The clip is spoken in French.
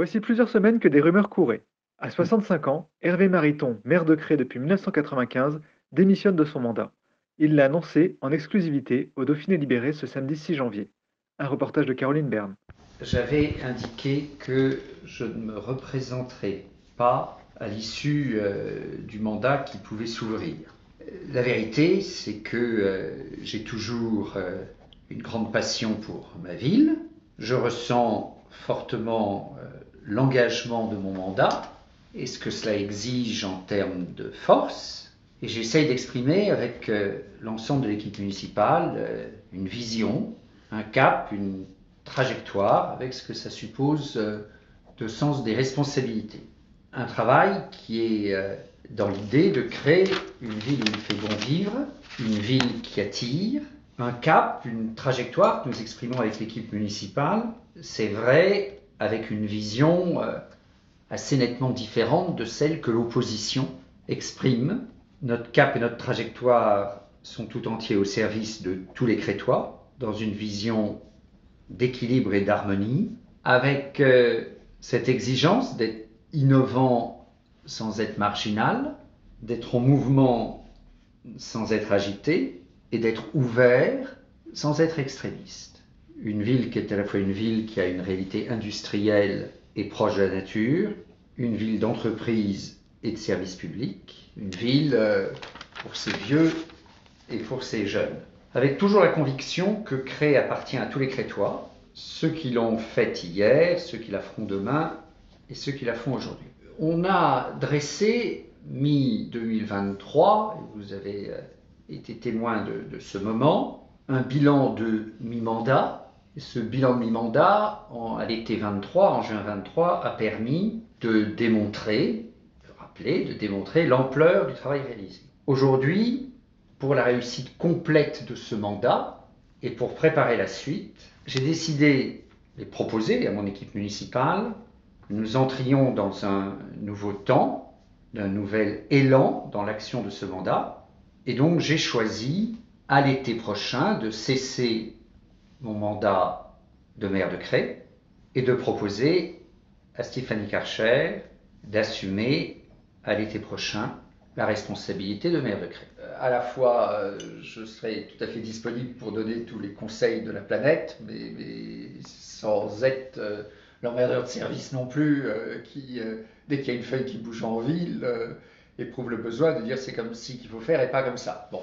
Voici plusieurs semaines que des rumeurs couraient. À 65 ans, Hervé Mariton, maire de Cré depuis 1995, démissionne de son mandat. Il l'a annoncé en exclusivité au Dauphiné Libéré ce samedi 6 janvier. Un reportage de Caroline Berne. J'avais indiqué que je ne me représenterais pas à l'issue euh, du mandat qui pouvait s'ouvrir. La vérité, c'est que euh, j'ai toujours euh, une grande passion pour ma ville. Je ressens fortement l'engagement de mon mandat et ce que cela exige en termes de force. Et j'essaye d'exprimer avec l'ensemble de l'équipe municipale une vision, un cap, une trajectoire, avec ce que ça suppose de sens des responsabilités. Un travail qui est dans l'idée de créer une ville où il fait bon vivre, une ville qui attire, un cap, une trajectoire que nous exprimons avec l'équipe municipale. C'est vrai avec une vision euh, assez nettement différente de celle que l'opposition exprime. Notre cap et notre trajectoire sont tout entiers au service de tous les Crétois, dans une vision d'équilibre et d'harmonie, avec euh, cette exigence d'être innovant sans être marginal, d'être en mouvement sans être agité et d'être ouvert sans être extrémiste. Une ville qui est à la fois une ville qui a une réalité industrielle et proche de la nature, une ville d'entreprise et de services publics, une ville euh, pour ses vieux et pour ses jeunes. Avec toujours la conviction que Cré appartient à tous les Crétois, ceux qui l'ont fait hier, ceux qui la feront demain et ceux qui la font aujourd'hui on a dressé mi-2023, vous avez euh, été témoin de, ce moment, un bilan de mi-mandat. Ce bilan de mi-mandat, à l'été 23, en juin 23, a permis de démontrer, de rappeler, de démontrer l'ampleur du travail réalisé. Aujourd'hui, pour la réussite complète de ce mandat et pour préparer la suite, j'ai décidé de proposer à mon équipe municipale nous entrions dans un nouveau temps, d'un nouvel élan dans l'action de ce mandat. Et donc j'ai choisi à l'été prochain de cesser mon mandat de maire de Cré et de proposer à Stéphanie Karcher d'assumer à l'été prochain la responsabilité de maire de Cré. Euh, à la fois, euh, je serai tout à fait disponible pour donner tous les conseils de la planète, mais, sans être euh, l'emmerdeur de service non plus, qui, dès qu'il y a une feuille qui bouge en ville, éprouve le besoin de dire c'est comme ci qu'il faut faire et pas comme ça. Bon.